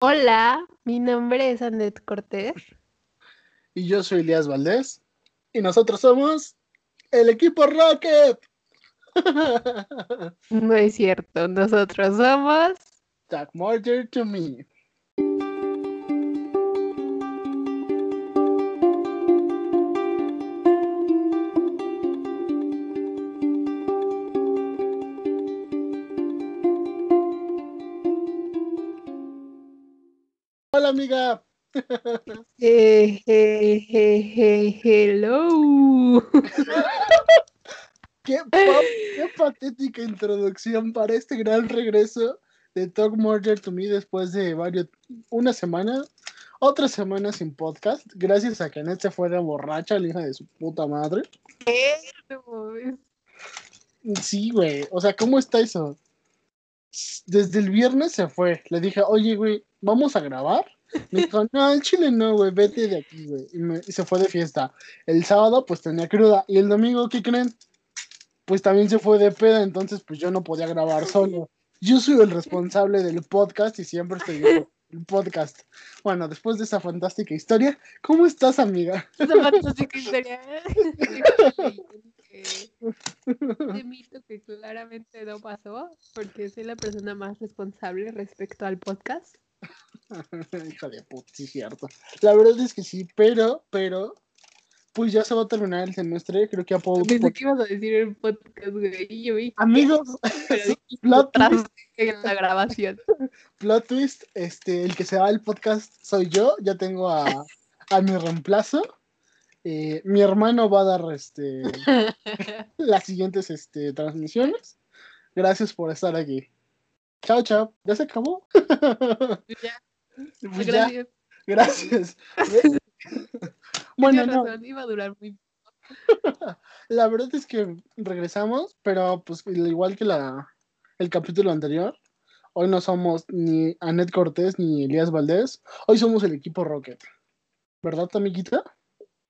Hola, mi nombre es Anet Cortés. Y yo soy Elías Valdés. Y nosotros somos el equipo Rocket. No es cierto, nosotros somos. Jack Morger to me. Hola amiga. Eh, eh, eh, eh, hello. ¿Qué, pa- qué patética introducción para este gran regreso de Talk Murder to Me después de varios, una semana, otra semana sin podcast, gracias a que Anet se fue de borracha, la hija de su puta madre. Sí, güey, o sea, ¿cómo está eso? Desde el viernes se fue, le dije, oye, güey, ¿vamos a grabar? Me dijo, no, el chile no, güey, vete de aquí, güey. Y, me- y se fue de fiesta. El sábado, pues tenía cruda. Y el domingo, ¿qué creen? Pues también se fue de peda, entonces, pues yo no podía grabar solo. Yo soy el responsable del podcast y siempre estoy en el podcast. Bueno, después de esa fantástica historia, ¿cómo estás, amiga? Esa fantástica historia. Te mito que claramente no pasó, porque soy la persona más responsable respecto al podcast. Hija de puta, sí, cierto. La verdad es que sí, pero, pero, pues ya se va a terminar el semestre, creo que ya puedo. Pensé que ibas a decir el podcast, güey. Yo vi Amigos, plot twist, en la grabación. plot twist, este, el que se va al podcast soy yo, ya tengo a, a mi reemplazo. Eh, mi hermano va a dar este, las siguientes este, transmisiones. Gracias por estar aquí. Chao, chao. ¿Ya se acabó? ya, Pues ya, gracias. gracias. bueno, no. razón, iba a durar muy La verdad es que regresamos, pero pues igual que la, el capítulo anterior, hoy no somos ni Anet Cortés ni Elías Valdés, hoy somos el equipo Rocket. ¿Verdad, amiguita?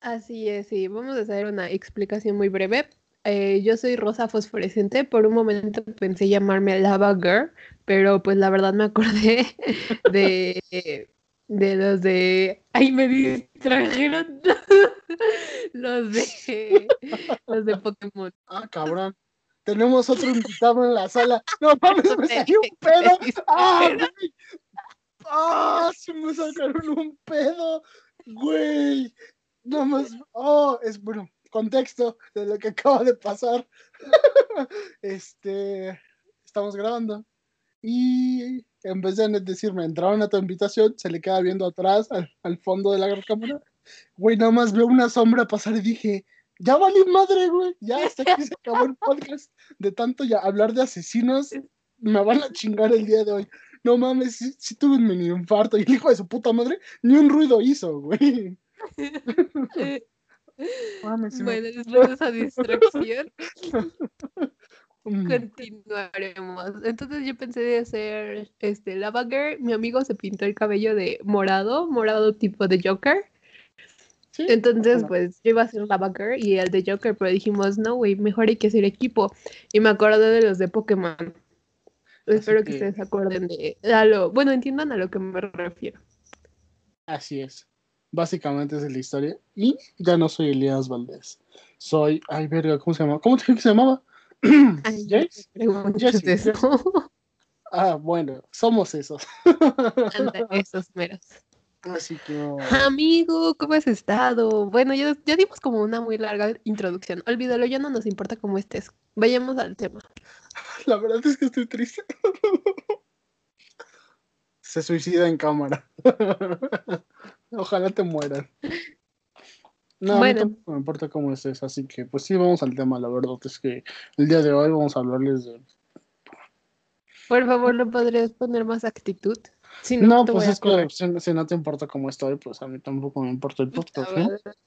Así es, sí. Vamos a hacer una explicación muy breve. Eh, yo soy Rosa Fosforescente. Por un momento pensé llamarme Lava Girl, pero pues la verdad me acordé de, de los de... ¡Ay, me distrajeron! los de... los de Pokémon. Ah, cabrón. Tenemos otro invitado en la sala. No mames, me salió un pedo. ¡Ah, güey! ¡Ah! Se me sacaron un pedo. Güey. No más. Oh, es bueno. Contexto de lo que acaba de pasar. este. Estamos grabando. Y en vez de decirme, entraron a tu invitación, se le queda viendo atrás, al, al fondo de la cámara. Güey, nada más veo una sombra pasar y dije, ya valió madre, güey. Ya hasta aquí se acabó el podcast. De tanto ya hablar de asesinos, me van a chingar el día de hoy. No mames, sí, sí tuve un mini infarto y el hijo de su puta madre ni un ruido hizo, güey. Mames, me- Bueno, después de esa distracción, Mm. continuaremos. Entonces yo pensé de hacer este Lava Girl. Mi amigo se pintó el cabello de morado, morado tipo de Joker. Sí, Entonces, pues yo iba a hacer Lava Girl y el de Joker, pero dijimos, no, güey, mejor hay que hacer equipo. Y me acordé de los de Pokémon. Espero que que- ustedes se acuerden de a lo, bueno, entiendan a lo que me refiero. Así es. Básicamente esa es la historia. Y ya no soy Elías Valdés. Soy. Ay, verga, ¿cómo se llama? ¿Cómo te dije que se llamaba? Ay, ¿Jace? Jesse. Ah, bueno, somos esos. Anda, esos meros. Así que. Amigo, ¿cómo has estado? Bueno, ya, ya dimos como una muy larga introducción. Olvídalo, ya no nos importa cómo estés. Vayamos al tema. La verdad es que estoy triste. Se suicida en cámara. Ojalá te mueran. No, Bueno. tampoco me importa cómo estés, así que pues sí, vamos al tema. La verdad es que el día de hoy vamos a hablarles de. Por favor, ¿no podrías poner más actitud? Si No, pues es que si, si no te importa cómo estoy, pues a mí tampoco me importa el podcast.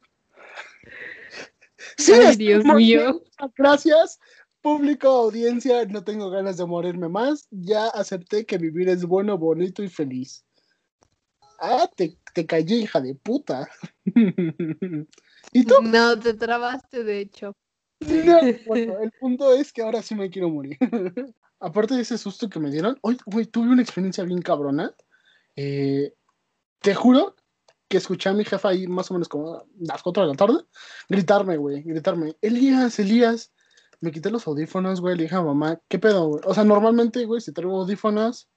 Sí, Ay, Dios mío. Gracias, público, audiencia. No tengo ganas de morirme más. Ya acepté que vivir es bueno, bonito y feliz. Ah, te, te callé, hija de puta. ¿Y tú? No, te trabaste, de hecho. No, bueno, el punto es que ahora sí me quiero morir. Aparte de ese susto que me dieron, hoy, güey, tuve una experiencia bien cabrona. Eh, te juro que escuché a mi jefa ahí más o menos como las 4 de la tarde gritarme, güey, gritarme, Elías, Elías. Me quité los audífonos, güey, le dije a mamá, ¿qué pedo, güey? O sea, normalmente, güey, si traigo audífonos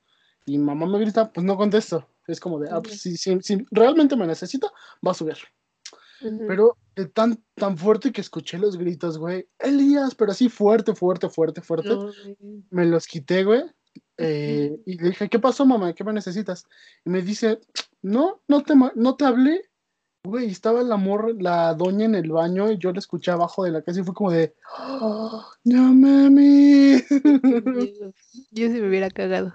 y mamá me grita, pues no contesto. Es como de, ah, pues si, si, si realmente me necesita, va a subir. Pero de tan, tan fuerte que escuché los gritos, güey. Elías, pero así fuerte, fuerte, fuerte, fuerte. No. Me los quité, güey. eh, y le dije, ¿qué pasó, mamá? ¿Qué me necesitas? Y me dice, no, no te, no te hablé. Güey, estaba la morra, la doña en el baño y yo la escuché abajo de la casa y fue como de, ¡Oh, no mami. Yo, yo sí me hubiera cagado.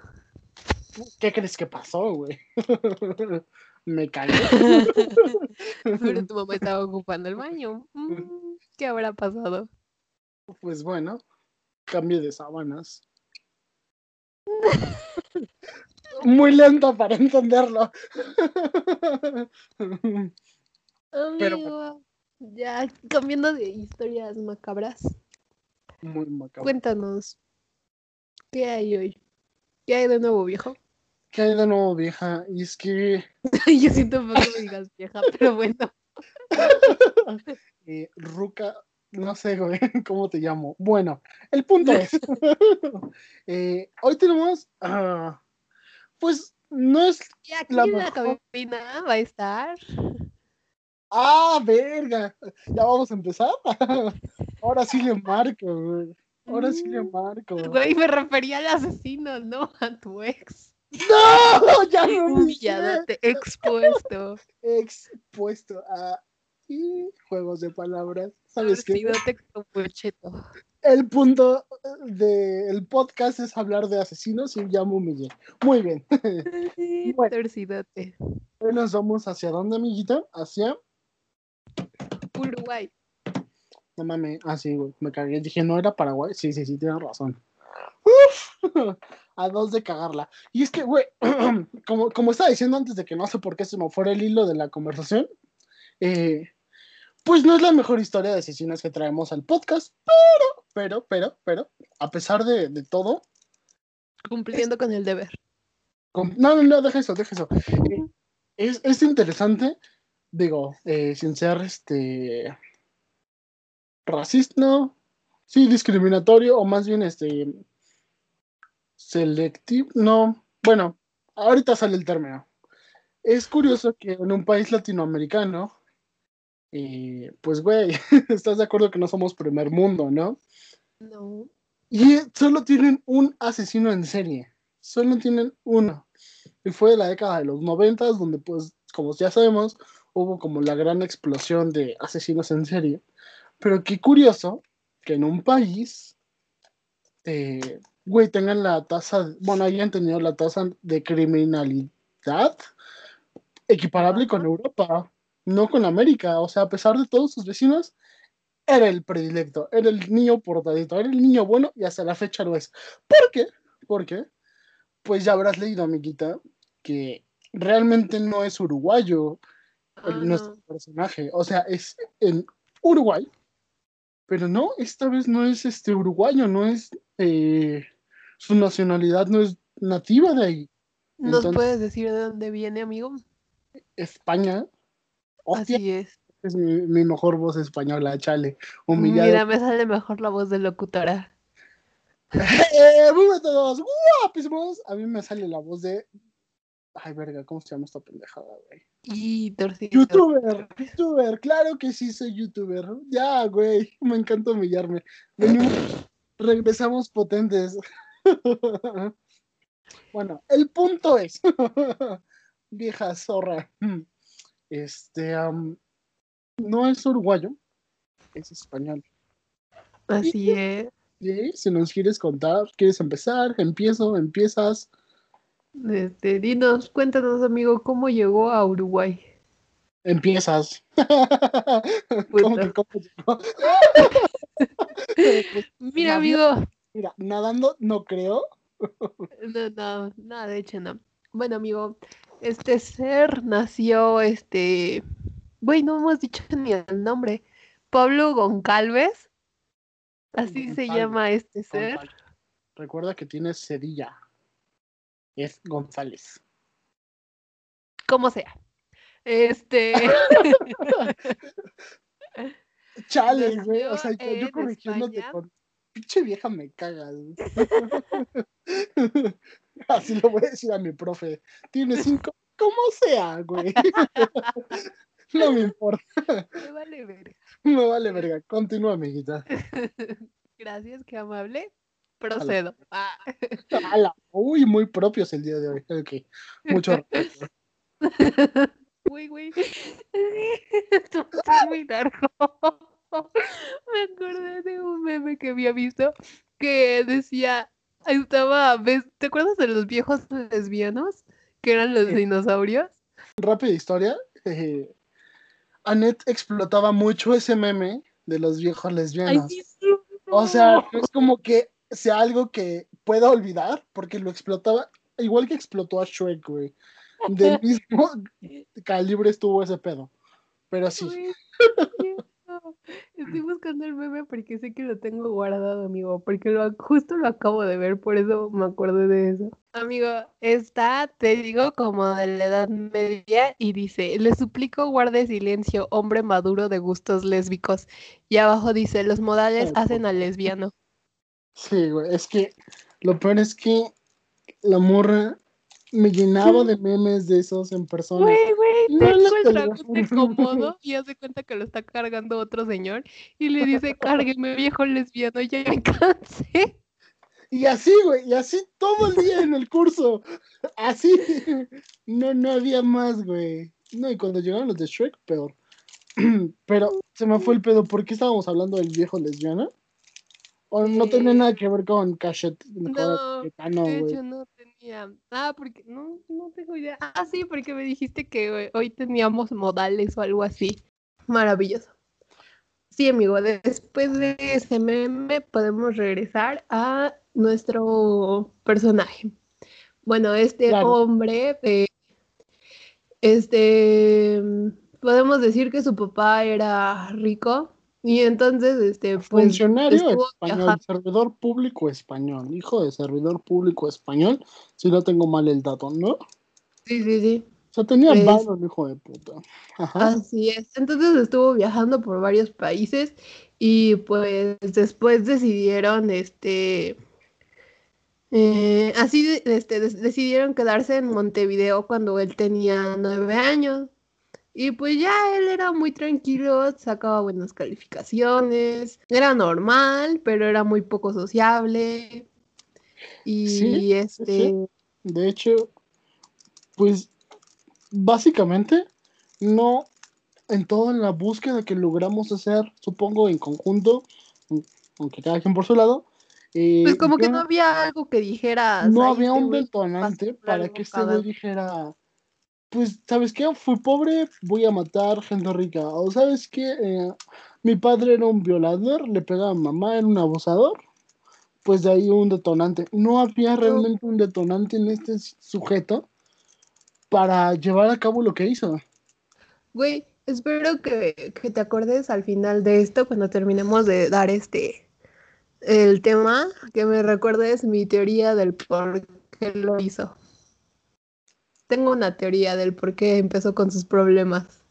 ¿Qué crees que pasó, güey? me cagué. Pero tu mamá estaba ocupando el baño. Mm, ¿Qué habrá pasado? Pues bueno, cambio de sábanas. Muy lento para entenderlo. Pero- Amigo, ya cambiando de historias macabras, Muy macabro. cuéntanos, ¿qué hay hoy? ¿Qué hay de nuevo, viejo? ¿Qué hay de nuevo, vieja? Y es que Yo siento un poco me digas vieja, pero bueno. eh, Ruca, no sé, güey, ¿cómo te llamo? Bueno, el punto es, eh, hoy tenemos, ah, pues, no es, Y aquí La en la cabina va a estar. ah, verga, ya vamos a empezar. Ahora sí le marco, güey. Ahora sí le Mm, marco. Güey, me refería al asesino, no a tu ex. ¡No! Ya me Humillado, te expuesto. expuesto a y juegos de palabras. ¿Sabes qué? Como. El punto del podcast es hablar de asesinos y ya me humillé. Muy bien. Bueno. Torcidote. Hoy nos vamos hacia dónde, amiguita? Hacia. Uruguay. No mames. Ah, sí, güey. Me cagué. Dije, no era Paraguay. Sí, sí, sí, tienes razón. Uf, a dos de cagarla. Y es que, güey, como, como estaba diciendo antes de que no sé por qué se me fuera el hilo de la conversación, eh, pues no es la mejor historia de asesinos que traemos al podcast, pero, pero, pero, pero, a pesar de, de todo, Cumpliendo con el deber. No, no, no, deja eso, deja eso. Eh, Es, es interesante, digo, eh, sin ser este racista, no, sí, discriminatorio, o más bien este selectivo, no, bueno, ahorita sale el término. Es curioso que en un país latinoamericano, eh, pues güey, estás de acuerdo que no somos primer mundo, ¿no? No. Y solo tienen un asesino en serie. Solo tienen uno. Y fue de la década de los noventas, donde pues, como ya sabemos, hubo como la gran explosión de asesinos en serie. Pero qué curioso que en un país, eh, güey, tengan la tasa, bueno, hayan tenido la tasa de criminalidad equiparable con Europa, no con América. O sea, a pesar de todos sus vecinos, era el predilecto, era el niño portadito, era el niño bueno y hasta la fecha lo es. ¿Por qué? Porque, pues ya habrás leído, amiguita, que realmente no es uruguayo el- Ah, nuestro no. personaje. O sea, es en Uruguay, pero no, esta vez no es este uruguayo, no es eh, su nacionalidad, no es nativa de ahí. ¿Nos Entonces- puedes decir de dónde viene, amigo? España. Hostia, Así es. es mi, mi mejor voz española, chale. Humillado. Mira, me sale mejor la voz de locutora. Eh, muy bien todos, guapísimos. A mí me sale la voz de. Ay, verga, ¿cómo se llama esta pendejada, güey? Y torcido. Youtuber, youtuber, claro que sí soy youtuber. Ya, güey, me encanta humillarme. Venimos, regresamos potentes. bueno, el punto es, vieja zorra, este, no es uruguayo, es español. Así es. ¿Sí? Si nos quieres contar, ¿quieres empezar? Empiezo, empiezas. Este, dinos, cuéntanos, amigo, ¿cómo llegó a Uruguay? Empiezas. ¿Cómo que cómo llegó? Mira, amigo. Mira, nadando no creo. No, no, nada, de hecho no. Bueno, amigo, este ser nació, este, güey, no hemos dicho ni el nombre. Pablo Goncalves, así se llama este ser. Recuerda que tienes Cedilla. Es González. como sea. Este. Chale, güey. O sea, yo, corrigiéndote con. Pinche vieja me cagas. Así lo voy a decir a mi profe. Tiene cinco. Como sea, güey. No me importa. Me vale ver. Me vale verga. Continúa, amiguita. Gracias, qué amable. Procedo. Ah. Uy, muy propios el día de hoy. Ok. Mucho. Güey, güey. Esto está muy largo. Me acordé de un meme que había visto que decía, estaba, ¿ves? ¿te acuerdas de los viejos lesbianos? Que eran los dinosaurios. Rápida historia. eh, Annette explotaba mucho ese meme de los viejos Ay, lesbianos. sí, O sea, es como que sea algo que pueda olvidar, porque lo explotaba, igual que explotó a Shrek, güey. Del mismo calibre estuvo ese pedo. Pero sí. Estoy buscando el meme porque sé que lo tengo guardado, amigo, porque lo, justo lo acabo de ver, por eso me acordé de eso. Amigo, está, te digo, como de la Edad Media y dice, le suplico guarde silencio, hombre maduro de gustos lésbicos. Y abajo dice, los modales hacen al lesbiano. Sí, güey. Es que lo peor es que la morra me llenaba de memes de esos en persona. Güey, güey, No, tengo el te tragote juro. cómodo y hace cuenta que lo está cargando otro señor y le dice, cárgueme viejo lesbiano, ya me cansé. Y así, güey, y así todo el día en el curso. Así. No, no había más, güey. No, y cuando llegaron los de Shrek, peor. Pero se me fue el pedo. ¿Por qué estábamos hablando del viejo lesbiano? O no tenía nada que ver con Cachet. No, de hecho no tenía. Ah, porque no, no tengo idea. Ah, sí, porque me dijiste que hoy- hoy teníamos modales o algo así. Maravilloso. Sí, amigo, de- después de ese meme podemos regresar a nuestro personaje. Bueno, este Claro. hombre, eh, este, podemos decir que su papá era rico y entonces, este, pues Funcionario español, viajando. servidor público español, hijo de servidor público español, si no tengo mal el dato, ¿no? O Sí, sí, sí. sea, tenía Pues- hijo de puta. Ajá. Así es. Entonces estuvo viajando por varios países y pues después decidieron, este, eh, así, este, decidieron quedarse en Montevideo cuando él tenía nueve años. Y pues ya él era muy tranquilo, sacaba buenas calificaciones, era normal, pero era muy poco sociable. Y Sí, este, De hecho, pues básicamente no en toda la búsqueda que logramos hacer, supongo en conjunto, aunque cada quien por su lado, eh, pues como que no había algo que dijeras. no "Ay, había un detonante para que este cagado". güey dijera, pues, ¿sabes qué? Fui pobre, voy a matar gente rica. O ¿sabes qué? Eh, mi padre era un violador, le pegaba a mamá, era un abusador. Pues de ahí un detonante. No había realmente un detonante en este sujeto para llevar a cabo lo que hizo. Güey, espero que, que te acordes al final de esto, cuando terminemos de dar este el tema, que me recuerdes mi teoría del por qué lo hizo. Tengo una teoría del por qué empezó con sus problemas.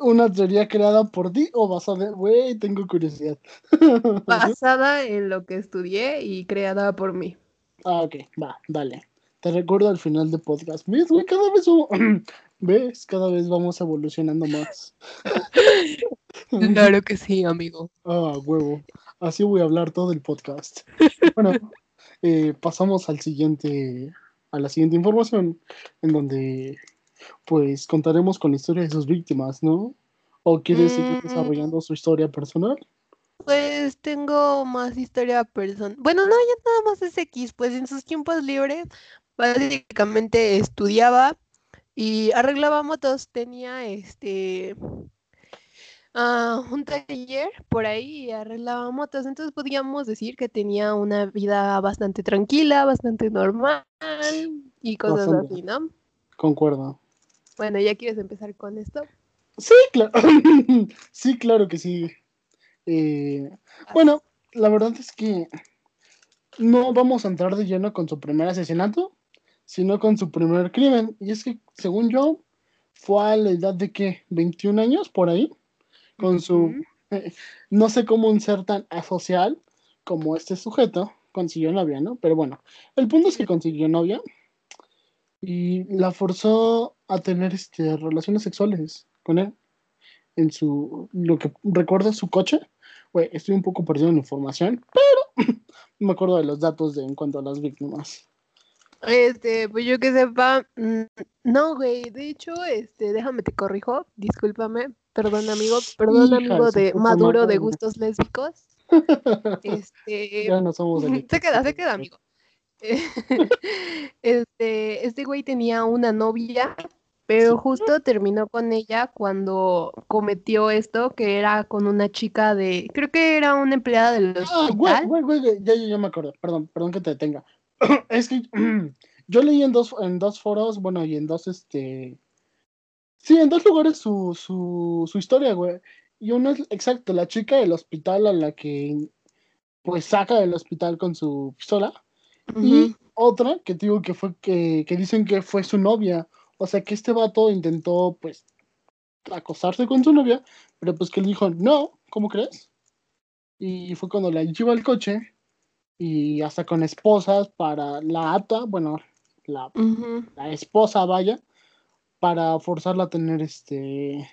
¿Una teoría creada por ti o basada? Güey, tengo curiosidad. Basada en lo que estudié y creada por mí. Ah, ok, va, dale. Te recuerdo al final del podcast. ¿Ves, güey? Cada vez vamos- ¿Ves? Cada vez vamos evolucionando más. Claro que sí, amigo. Ah, huevo. Así voy a hablar todo el podcast. Bueno, eh, pasamos al siguiente, a la siguiente información, en donde pues contaremos con la historia de sus víctimas, ¿no? ¿O quieres seguir Mm. desarrollando su historia personal? Pues tengo más historia personal. Bueno, no, ya nada más es X. Pues en sus tiempos libres, básicamente estudiaba y arreglaba motos. Tenía este ah, un taller por ahí y arreglaba motos. Entonces podríamos decir que tenía una vida bastante tranquila, bastante normal y cosas Bastante. así, ¿no? Concuerdo. Bueno, ¿ya quieres empezar con esto? Sí, claro. sí, claro que sí. Eh, bueno, la verdad es que no vamos a entrar de lleno con su primer asesinato, sino con su primer crimen. Y es que, según yo, fue a la edad de que 21 años por ahí, con su, no sé cómo un ser tan asocial como este sujeto consiguió novia, ¿no? Pero bueno, el punto es que consiguió novia y la forzó a tener este, relaciones sexuales con él en su, lo que recuerda su coche. Güey, estoy un poco perdido en información, pero me acuerdo de los datos de, en cuanto a las víctimas. Este, pues yo que sepa, mm, no, güey, de hecho, este, déjame te corrijo, discúlpame, perdón amigo, perdón amigo de maduro de gustos lésbicos. Este, ya no somos se queda, se queda, amigo. este, este güey tenía una novia, pero justo terminó con ella cuando cometió esto, que era con una chica de, creo que era una empleada del ah, hospital. güey, güey, güey, ya, ya me acuerdo, perdón, perdón que te detenga. es que yo leí en dos, en dos foros, bueno, y en dos, este... Sí, en dos lugares su, su, su historia, güey. Y uno es, exacto, la chica del hospital a la que, pues, saca del hospital con su pistola. Y otra que digo que fue, que, que dicen que fue su novia. O sea, que este vato intentó, pues, acostarse con su novia, pero pues que él dijo, no, ¿cómo crees? Y fue cuando la lleva al coche y hasta con esposas para la ata, bueno, la, la esposa vaya, para forzarla a tener este...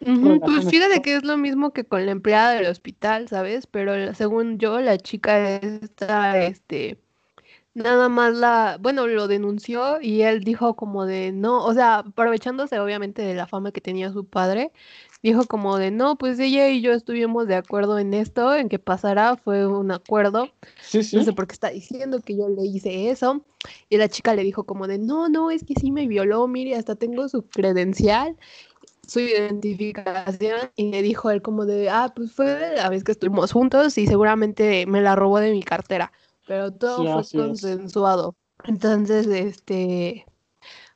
Pues fíjate que es lo mismo que con la empleada del hospital, ¿sabes? Pero según yo, la chica está, este, nada más la, bueno, lo denunció y él dijo como de no, o sea, aprovechándose obviamente de la fama que tenía su padre, dijo como de, no, pues ella y yo estuvimos de acuerdo en esto, en que pasará, fue un acuerdo. Sí, sí. No sé por qué está diciendo que yo le hice eso. Y la chica le dijo como de, no, no, es que sí me violó, mire, hasta tengo su credencial su identificación y le dijo él como de, ah, pues fue la vez que estuvimos juntos y seguramente me la robó de mi cartera, pero todo fue consensuado. Entonces, este,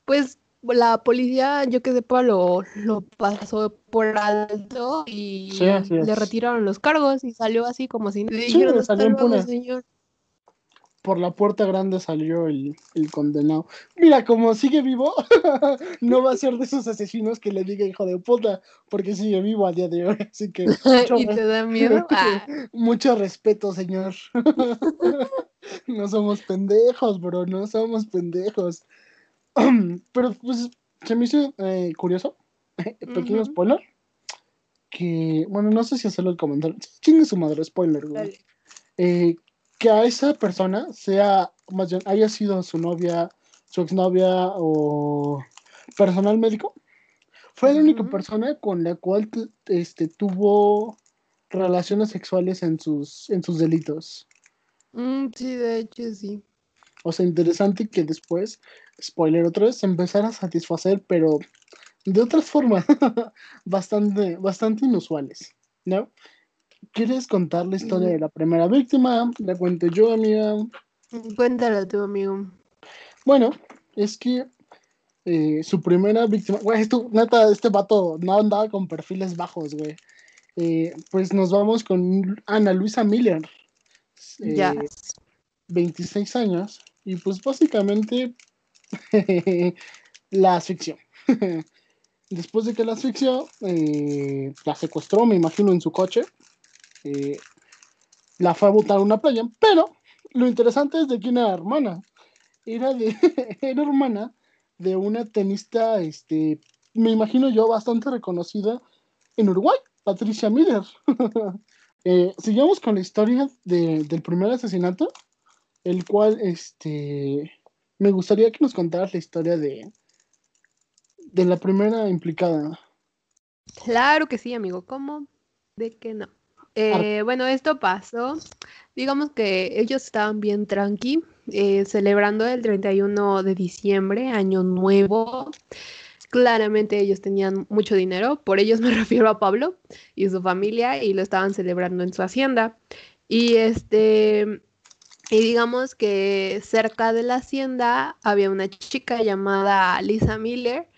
pues la policía, yo que sepa, lo, lo pasó por alto y le retiraron los cargos y salió así como si dijeron, señor. Por la puerta grande salió el, condenado. Mira, como sigue vivo, no va a ser de esos asesinos que le diga hijo de puta, porque sigue vivo a día de hoy. Así que. ¿Y te da miedo? Ah. Mucho respeto, señor. no somos pendejos, bro, no somos pendejos. Pero pues se me hizo eh, curioso, pequeño spoiler, que, bueno, no sé si hacerlo el comentario, ¿quién es su madre? Spoiler, güey. Eh, que a esa persona sea, más bien, haya sido su novia, su exnovia o personal médico, fue la única persona con la cual este, tuvo relaciones sexuales en sus, en sus delitos. Mm, sí, de hecho, sí. O sea, interesante que después, spoiler otra vez, se empezara a satisfacer, pero de otras formas bastante, bastante inusuales, ¿no? ¿Quieres contar la historia de la primera víctima? La cuento yo, amiga. Cuéntala tú, amigo. Bueno, es que eh, su primera víctima, güey, esto, neta, este vato no andaba con perfiles bajos, güey. Eh, pues nos vamos con Ana Luisa Miller. ya. 26 eh, años. Y pues básicamente la asfixió. Después de que la asfixió, eh, la secuestró, me imagino, en su coche. Eh, la fue a botar a una playa. Pero lo interesante es de quién era hermana. Era, de, era hermana de una tenista, este, me imagino yo, bastante reconocida en Uruguay, Patricia Miller. eh, sigamos con la historia del primer asesinato el cual este me gustaría que nos contaras la historia de de la primera implicada. Claro que sí, amigo. ¿Cómo? ¿De qué no? Eh, bueno, esto pasó. Digamos que ellos estaban bien tranqui, eh, celebrando el 31 de diciembre, año nuevo. Claramente ellos tenían mucho dinero, por ellos me refiero a Pablo y su familia, y lo estaban celebrando en su hacienda. Y este, y digamos que cerca de la hacienda había una chica llamada Lisa Miller,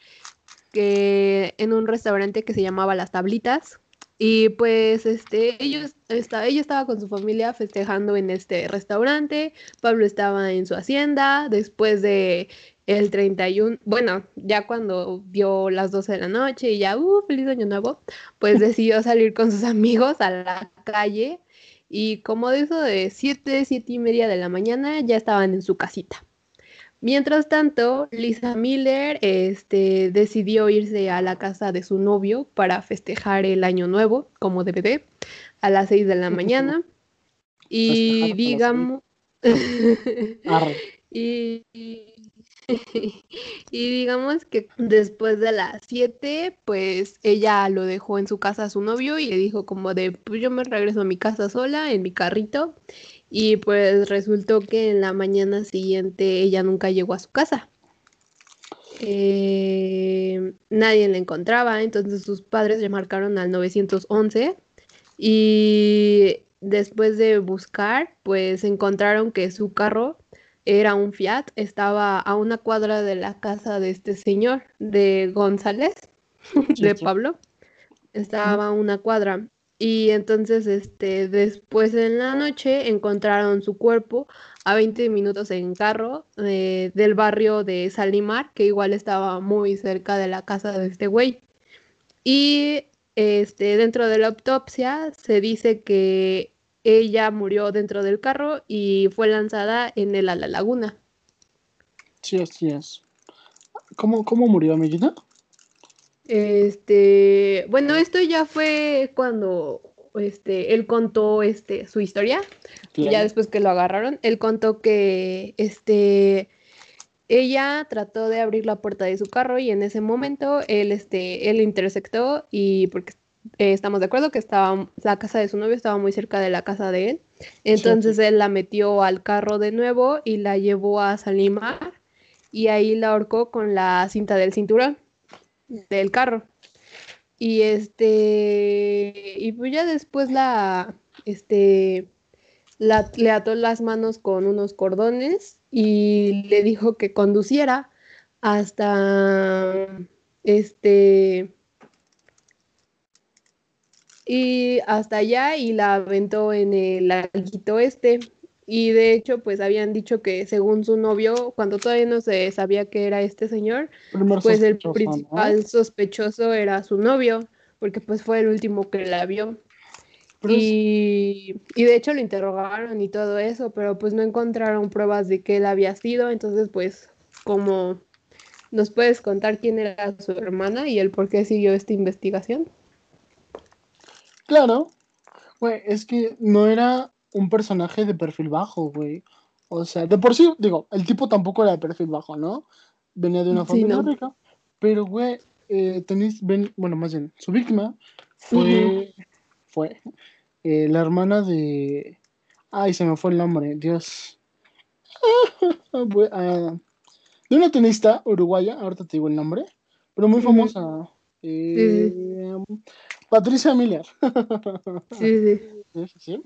que en un restaurante que se llamaba Las Tablitas, Y pues este, ellos, está, ella estaba con su familia festejando en este restaurante, Pablo estaba en su hacienda, después de el 31, bueno, ya cuando dio las 12 de la noche y ya, uh, feliz año nuevo, pues decidió salir con sus amigos a la calle y como de eso de 7, 7 y media de la mañana ya estaban en su casita. Mientras tanto, Lisa Miller este, decidió irse a la casa de su novio para festejar el año nuevo, como DVD, a las 6 de la mañana. Y digamos... y, y digamos que después de las 7, pues ella lo dejó en su casa a su novio y le dijo como de, pues yo me regreso a mi casa sola, en mi carrito. Y pues resultó que en la mañana siguiente ella nunca llegó a su casa. Eh, nadie la encontraba, entonces sus padres le marcaron al 911 y después de buscar, pues encontraron que su carro era un Fiat, estaba a una cuadra de la casa de este señor, de González, de Pablo, estaba a una cuadra. Y entonces, este, después en la noche encontraron su cuerpo a 20 minutos en carro eh, del barrio de Salimar, que igual estaba muy cerca de la casa de este güey. Y este, dentro de la autopsia se dice que ella murió dentro del carro y fue lanzada en el a la laguna. Sí, así es. ¿Cómo, cómo murió, amiguita? Este, bueno, esto ya fue cuando este, él contó este, su historia, ya después que lo agarraron, él contó que este, ella trató de abrir la puerta de su carro y en ese momento él, este, él intersectó y porque eh, estamos de acuerdo que estaba, la casa de su novio estaba muy cerca de la casa de él, entonces él la metió al carro de nuevo y la llevó a Salimar y ahí la ahorcó con la cinta del cinturón del carro. Y este, y pues ya después la, este, la, le ató las manos con unos cordones y le dijo que conduciera hasta, este, y hasta allá y la aventó en el laguito este. Y de hecho, pues habían dicho que según su novio, cuando todavía no se sabía que era este señor, pues el principal sospechoso era su novio, porque pues fue el último que la vio. Y, y, de hecho lo interrogaron y todo eso, pero pues no encontraron pruebas de que él había sido, entonces pues como nos puedes contar quién era su hermana y el por qué siguió esta investigación. Claro, güey, es que no era un personaje de perfil bajo, güey. O sea, de por sí, digo, el tipo tampoco era de perfil bajo, ¿no? Venía de una familia rica. Pero, güey, eh, tenéis, bueno, más bien, su víctima fue, fue eh, la hermana de... Ay, se me fue el nombre, Dios. Ah, de una tenista uruguaya, ahorita te digo el nombre, pero muy famosa. Eh, Patricia Miller. sí, sí. ¿Sí?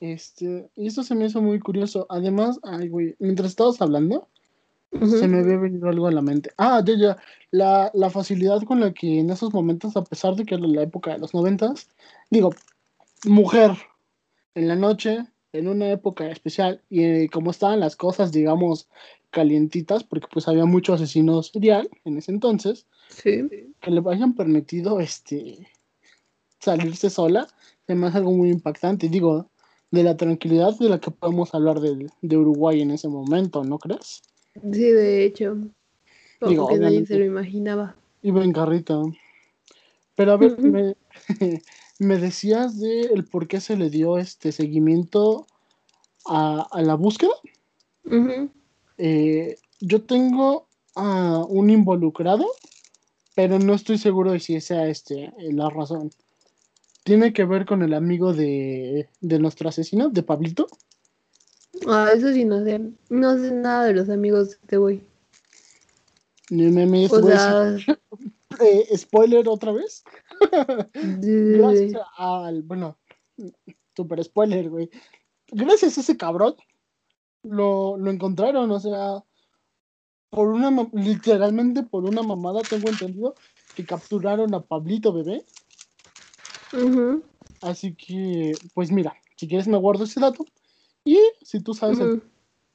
Este, y esto se me hizo muy curioso. Además, ay, güey, mientras estabas hablando, se me había venido algo a la mente. Ah, ya, ya. La, la, facilidad con la que en esos momentos, a pesar de que era la época de los noventas, digo, mujer en la noche, en una época especial, y eh, como estaban las cosas, digamos, calientitas, porque pues había mucho asesino serial en ese entonces, sí. que le hayan permitido este salirse sola, además algo muy impactante. Digo, de la tranquilidad de la que podemos hablar de, de Uruguay en ese momento, ¿no crees? Sí, de hecho. Como que nadie se lo imaginaba. Iba en carrito. Pero a ver, me, me, decías de el por qué se le dio este seguimiento a, a la búsqueda. Eh, yo tengo a un involucrado, pero no estoy seguro de si esa este, la razón tiene que ver con el amigo de, de nuestro asesino, de Pablito. Ah, eso sí, no sé. No sé nada de los amigos de este güey. Me, o sea... eh, spoiler otra vez. Gracias al. Bueno, super spoiler, güey. Gracias a ese cabrón. Lo, lo encontraron, o sea. Por una. Literalmente por una mamada, tengo entendido que capturaron a Pablito bebé Así que, pues mira, si quieres me guardo ese dato. Y si tú sabes el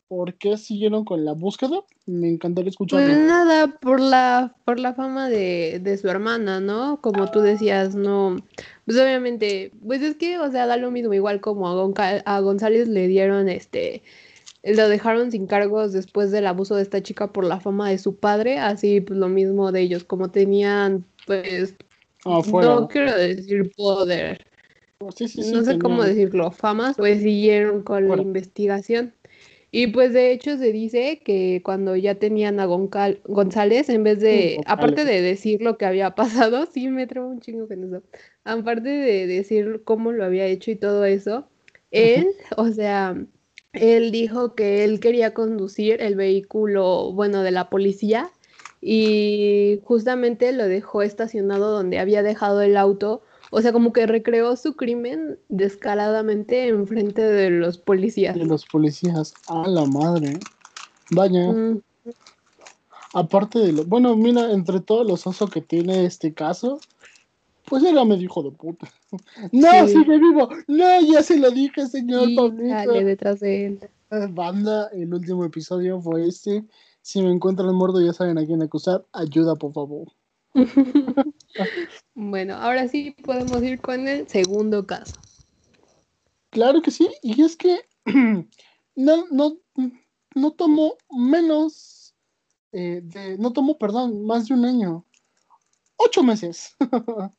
por qué siguieron con la búsqueda, me encantaría Pues escucharlo. nada, por la, por la fama de, de su hermana, ¿no? Como tú decías, no, pues obviamente, pues es que, o sea, da lo mismo, igual como a, Gonca- a González le dieron, este, lo dejaron sin cargos después del abuso de esta chica por la fama de su padre, así pues lo mismo de ellos, como tenían, pues, Afuera. no quiero decir poder, Sí, sí, sí, no sé cómo decirlo, famas, pues siguieron con la investigación. Y pues de hecho se dice que cuando ya tenían a Goncal- González, en vez de, González. aparte de decir lo que había pasado, sí me trabo un chingo con eso, aparte de decir cómo lo había hecho y todo eso, él, o sea, él dijo que él quería conducir el vehículo, bueno, de la policía y justamente lo dejó estacionado donde había dejado el auto. O sea, como que recreó su crimen descaradamente enfrente de los policías. de los policías. A la madre. Vaya. Mm, Aparte de lo. Bueno, mira, entre todos los osos que tiene este caso, pues era medio hijo de puta. ¡No, Sí. sigue vivo! ¡No, ya se lo dije, señor y Pablito! sale detrás de él. Eh, Banda, el último episodio fue este. Si me encuentran muerto, ya saben a quién acusar. Ayuda, por favor. Bueno, ahora sí podemos ir con el segundo caso. Claro que sí, y es que no, no, no tomó menos, eh, de, no tomó, perdón, más de un año. Ocho meses.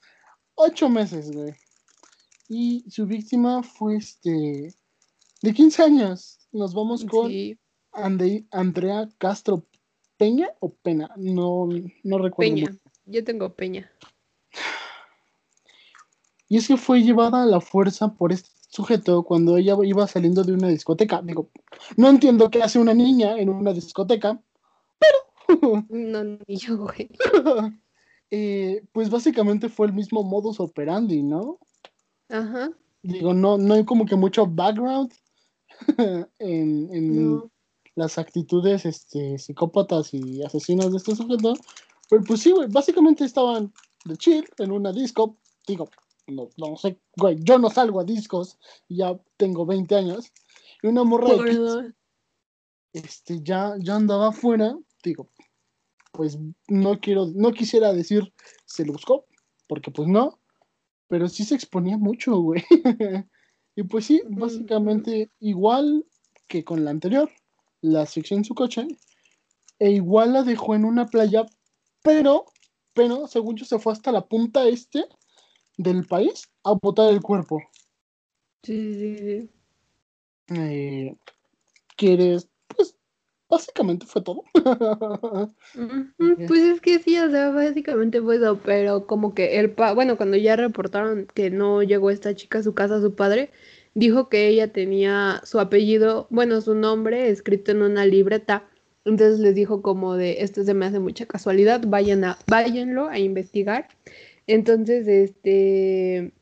Ocho meses, güey. Y su víctima fue este, de 15 años. Nos vamos con Sí, Ande- Andrea Castro Peña o Pena, no, no recuerdo. muy Peña. Yo tengo Peña. Y es que fue llevada a la fuerza por este sujeto cuando ella iba saliendo de una discoteca. Digo, no entiendo qué hace una niña en una discoteca, pero No, ni yo, güey. eh, pues básicamente fue el mismo modus operandi, ¿no? Ajá. Digo, no, no hay como que mucho background en, en No. Las actitudes este, psicópatas y asesinas de este sujeto. Pero pues sí, güey, básicamente estaban de chill en una disco. Digo, no, no sé, güey, yo no salgo a discos, ya tengo 20 años. Y una morra de 15, Perdón. este, ya, ya andaba afuera. Digo, pues no quiero, no quisiera decir se lo buscó, porque pues no, pero sí se exponía mucho, güey. y pues sí, Ujú. básicamente igual que con la anterior, la asfixió en su coche, e igual la dejó en una playa, pero, pero, según yo, se fue hasta la punta este del país a botar el cuerpo. Sí, sí, sí. Eh, ¿Quieres? Pues, básicamente fue todo. Pues es que sí, o sea, básicamente fue eso, pero como que el pa, bueno, cuando ya reportaron que no llegó esta chica a su casa, su padre, dijo que ella tenía su apellido, bueno, su nombre escrito en una libreta. Entonces les dijo como de, esto se me hace mucha casualidad, vayan a, váyanlo a investigar. Entonces, este,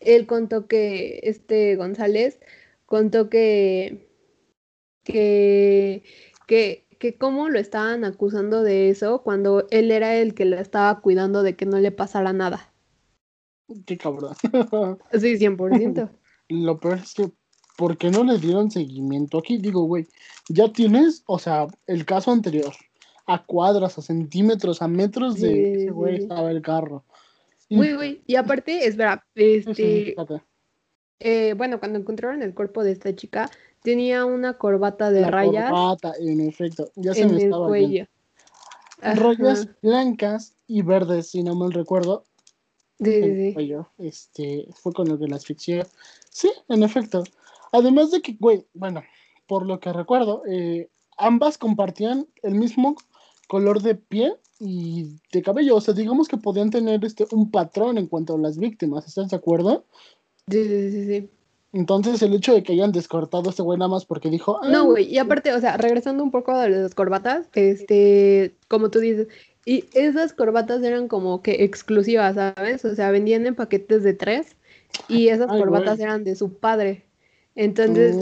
él contó que, este González contó que, que, que, que cómo lo estaban acusando de eso cuando él era el que la estaba cuidando de que no le pasara nada. Qué cabrón. Sí, 100%. Lo peor es que, ¿por qué no le dieron seguimiento aquí? Digo, güey, ya tienes, o sea, el caso anterior, a cuadras, a centímetros, a metros de ese güey estaba el carro. Güey, güey, y aparte, espera, este, eh, bueno, cuando encontraron el cuerpo de esta chica, tenía una corbata de La rayas corbata, en efecto, ya se en me el estaba cuello. Rayas blancas y verdes, si no mal recuerdo, Sí, sí, sí. Este, fue con lo que la asfixié. Sí, en efecto. Además de que, güey, bueno, por lo que recuerdo, eh, ambas compartían el mismo color de piel y de cabello. O sea, digamos que podían tener este un patrón en cuanto a las víctimas. ¿Estás de acuerdo? Sí, sí, sí, sí. Entonces, el hecho de que hayan descartado a este güey nada más porque dijo. "Ah, No, güey, y aparte, o sea, regresando un poco de las corbatas, este, como tú dices, y esas corbatas eran como que exclusivas, ¿sabes? O sea, vendían en paquetes de tres y esas Ay, corbatas güey. eran de su padre. Entonces,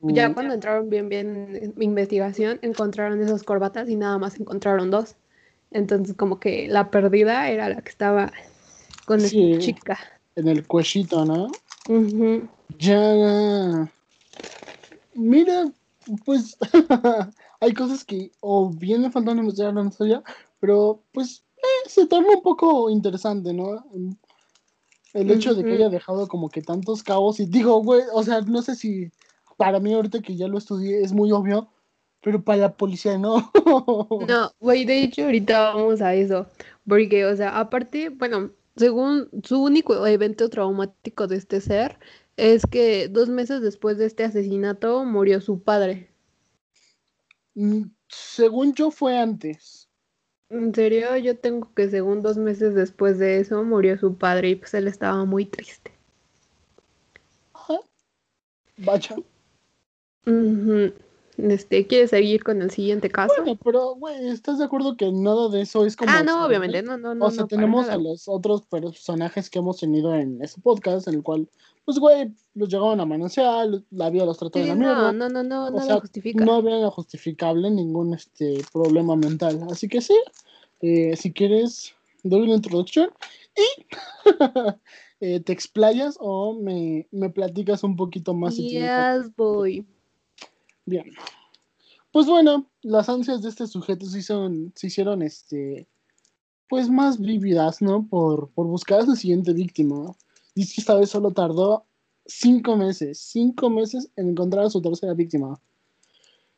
ya cuando entraron bien, bien en investigación, encontraron esas corbatas y nada más encontraron dos. Entonces, como que la perdida era la que estaba con Sí. esta chica. en el cuellito, ¿no? Ya. Mira, pues hay cosas que o bien me faltan investigar la historia, pero pues eh, se torna un poco interesante, ¿no? El hecho de que haya dejado como que tantos cabos y digo, güey, o sea, no sé si para mí ahorita que ya lo estudié es muy obvio, pero para la policía no. No, güey, de hecho ahorita vamos a eso, porque, o sea, aparte, bueno, según su único evento traumático de este ser es que dos meses después de este asesinato murió su padre. Mm, Según yo fue antes. En serio, yo tengo que según dos meses después de eso murió su padre y pues él estaba muy triste. Ajá. Vaya. Ujú. Este, ¿quieres seguir con el siguiente caso? Bueno, pero, güey, ¿estás de acuerdo que nada de eso es como... Ah, no, obviamente, no, no, no, O sea, no, tenemos a los otros personajes que hemos tenido en ese podcast, en el cual, pues, güey, los llegaban a manosear, la vida los trató de Sí, la no, mierda. no, no, no, O nada sea, justifica. no había justificable ningún este problema mental. Así que sí, eh, si quieres, doy una introducción y eh, te explayas o me, me platicas un poquito más. si Yes, boy. Bien. Pues bueno, las ansias de este sujeto se hicieron, se hicieron este, pues más vívidas, ¿no? Por, por buscar a su siguiente víctima. Dice que esta vez solo tardó cinco meses, cinco meses en encontrar a su tercera víctima.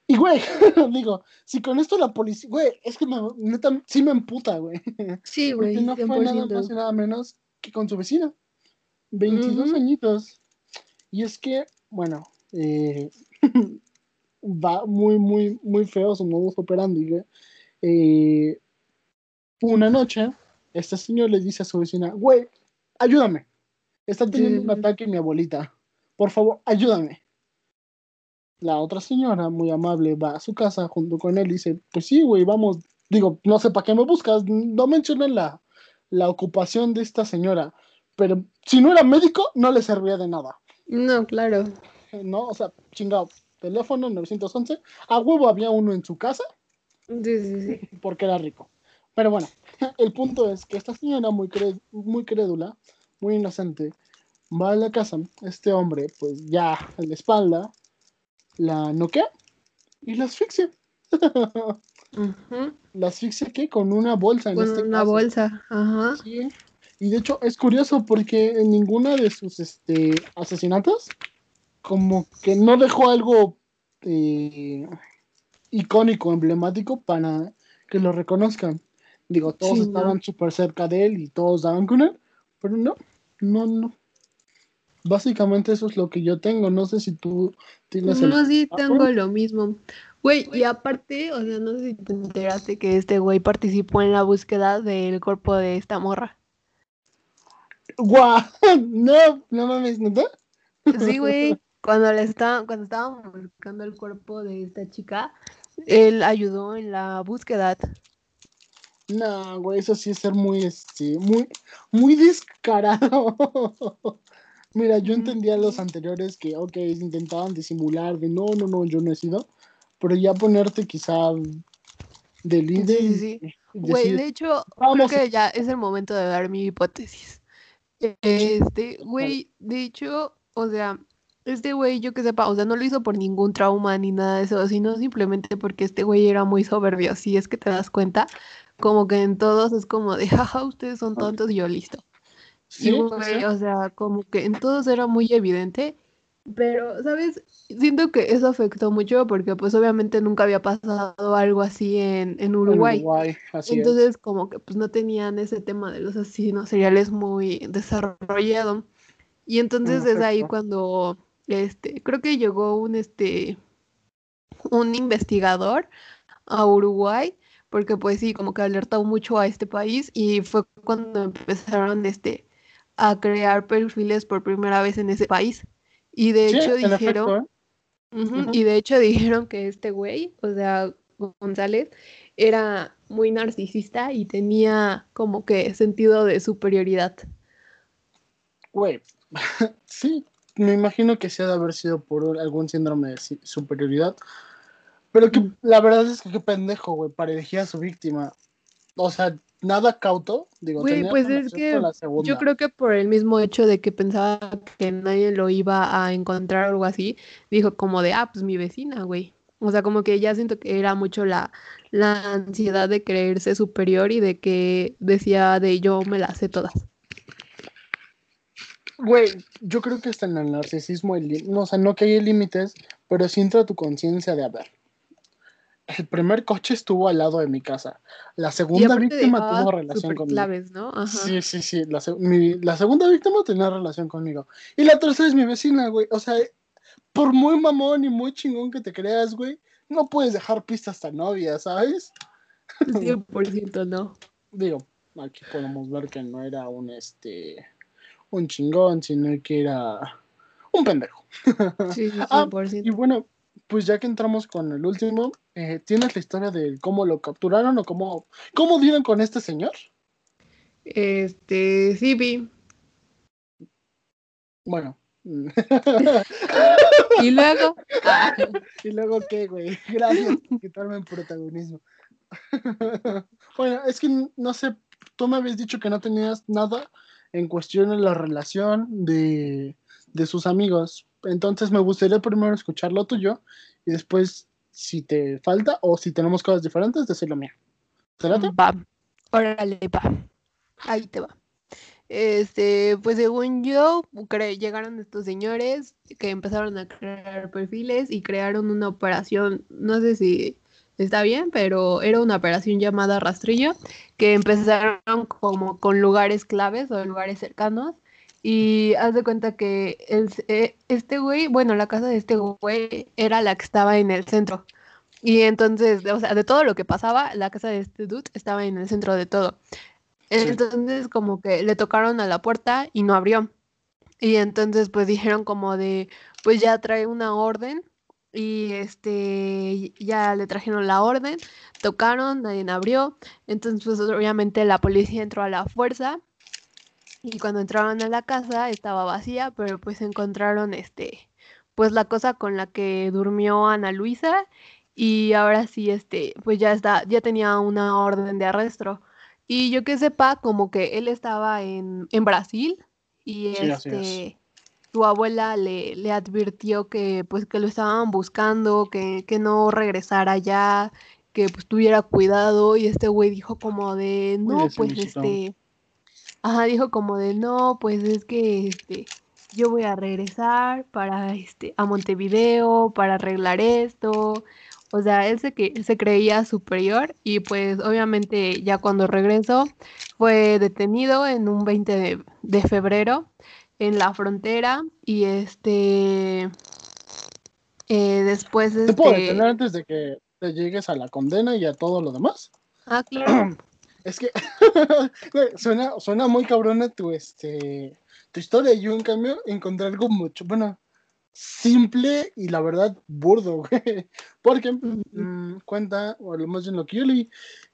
Y güey, digo, si con esto la policía, güey, es que me, neta, sí me emputa, güey. Sí, güey, Porque no fue nada más y 100%. nada menos que con su vecina. 22 Ujú. añitos. Y es que, bueno, eh, va muy, muy, muy feo su modus operandi. Eh, una noche, este señor le dice a su vecina, güey, ayúdame. Está teniendo un Sí. ataque mi abuelita. Por favor, ayúdame. La otra señora, muy amable, va a su casa junto con él y dice, pues sí, güey, vamos. Digo, no sé para qué me buscas. No mencionan la, la ocupación de esta señora. Pero si no era médico, no le servía de nada. No, claro. ¿No? O sea, chingado. Teléfono 911. A huevo había uno en su casa Sí, sí, sí. porque era rico. Pero bueno, el punto es que esta señora muy, cre- muy crédula, muy inocente, va a la casa. Este hombre, pues ya en la espalda, la noquea y la asfixia. La asfixia que con una bolsa en Con este una caso. bolsa. Ajá. Sí. Y de hecho es curioso porque en ninguna de sus este, asesinatos como que no dejó algo eh, icónico, emblemático para que lo reconozcan. Digo, todos Sí, no. estaban súper cerca de él y todos daban con él, pero no, no, no. Básicamente eso es lo que yo tengo. No sé si tú tienes el... No, sí, Ah, tengo lo mismo. Güey, y aparte, o sea, no sé si te enteraste que este güey participó en la búsqueda del cuerpo de esta morra. ¡Guau! No, no mames, ¿neta? Sí, güey, cuando le estaban, cuando estábamos buscando el cuerpo de esta chica, él ayudó en la búsqueda. No, güey, eso sí es ser muy, este, muy, muy descarado. Mira, yo entendía los anteriores que, ok, intentaban disimular de no, no, no, yo no he sido, pero ya ponerte quizá de líder Sí, sí, Güey, de hecho, vamos, creo que ya es el momento de dar mi hipótesis. Este, güey, de hecho, o sea, este güey, yo que sepa, o sea, no lo hizo por ningún trauma ni nada de eso, sino simplemente porque este güey era muy soberbio, si es que te das cuenta, como que en todos es como de, jaja, ustedes son tontos y yo listo. sí, Y, sí, güey, o sea, como que en todos era muy evidente, pero, ¿sabes? Siento que eso afectó mucho porque pues obviamente nunca había pasado algo así en, en Uruguay. Uruguay, así es. Entonces, como que pues no tenían ese tema de los asesinos seriales muy desarrollado. Y entonces es ahí cuando este, creo que llegó un este un investigador a Uruguay, porque pues sí, como que alertó mucho a este país y fue cuando empezaron este a crear perfiles por primera vez en ese país. Y de Sí, hecho dijeron ¿eh? Y de hecho dijeron que este güey, o sea, González, era muy narcisista y tenía como que sentido de superioridad. Güey, sí, me imagino que sí ha de haber sido por algún síndrome de superioridad. Pero que la verdad es que qué pendejo, güey, para elegir a su víctima. O sea, nada cauto Digo, Güey, tenía pues es que yo creo que por el mismo hecho de que pensaba que nadie lo iba a encontrar o algo así, dijo como de, ah, pues mi vecina, güey. O sea, como que ya siento que era mucho la, la ansiedad de creerse superior y de que decía de yo me las sé todas. Güey, yo creo que hasta en el narcisismo, li- no, o sea, no que hay límites, pero sí entra tu conciencia de, a ver, el primer coche estuvo al lado de mi casa, la segunda víctima dejaba tuvo relación conmigo. claves, ¿no? Ajá. Sí, sí, sí, la, se- mi- la segunda víctima tenía relación conmigo. Y la tercera es mi vecina, güey, o sea, por muy mamón y muy chingón que te creas, güey, no puedes dejar pistas tan obvias, ¿sabes? 100% no. Digo, aquí podemos ver que no era un, este, un chingón, sino que era un pendejo. Sí, sí, Ah, 100%. Y bueno, pues ya que entramos con el último, eh, ¿tienes la historia de cómo lo capturaron o cómo, cómo dieron con este señor? Este, sí, vi. Bueno. Y luego, ¿Y luego qué, güey? Gracias por quitarme el protagonismo. bueno, es que no sé, tú me habías dicho que no tenías nada en cuestión de la relación de, de sus amigos. Entonces me gustaría primero escuchar lo tuyo y después, si te falta o si tenemos cosas diferentes, decir lo mío. ¿Te va. Órale, va. Ahí te va. Este, pues según yo, llegaron estos señores que empezaron a crear perfiles y crearon una operación, no sé si está bien, pero era una operación llamada Rastrillo, que empezaron como con lugares claves o lugares cercanos. Y haz de cuenta que el, eh, este güey, bueno, la casa de este güey era la que estaba en el centro. Y entonces, o sea, de todo lo que pasaba, la casa de este dude estaba en el centro de todo. Entonces, como que le tocaron a la puerta y no abrió. Y entonces, pues dijeron como de, pues ya trae una orden. Y este, ya le trajeron la orden, tocaron, nadie abrió. Entonces, pues obviamente la policía entró a la fuerza. Y cuando entraron a la casa estaba vacía, pero pues encontraron este, pues la cosa con la que durmió Ana Luisa. Y ahora sí, este, pues ya está, ya tenía una orden de arresto. Y yo que sepa, como que él estaba en, en Brasil y Sí, este su abuela le, le advirtió que pues que lo estaban buscando, que, que no regresara ya, que pues tuviera cuidado, y este güey dijo como de no, pues mijito". este, ajá, dijo como de no, pues es que este yo voy a regresar para este a Montevideo para arreglar esto. O sea, él se, que, se creía superior y pues obviamente ya cuando regresó fue detenido en un 20 de, de febrero en la frontera y este eh, después ¿Te puedo este detener antes de que te llegues a la condena y a todo lo demás? ah claro Es que suena, suena muy cabrona tu, este, tu historia. Yo, en cambio, encontré algo mucho, bueno, simple y la verdad burdo, güey. Porque mm, cuenta, o lo más bien lo que yo leí,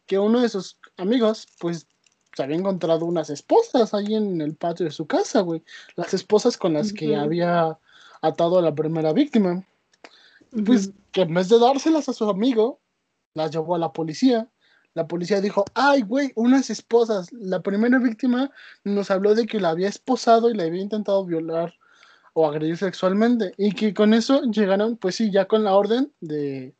que uno de sus amigos, pues, se había encontrado unas esposas ahí en el patio de su casa, güey. Las esposas con las que había atado a la primera víctima. Pues que en vez de dárselas a su amigo, las llevó a la policía. La policía dijo, ay, güey, unas esposas. La primera víctima nos habló de que la había esposado y la había intentado violar o agredir sexualmente. Y que con eso llegaron, pues sí, ya con la orden de,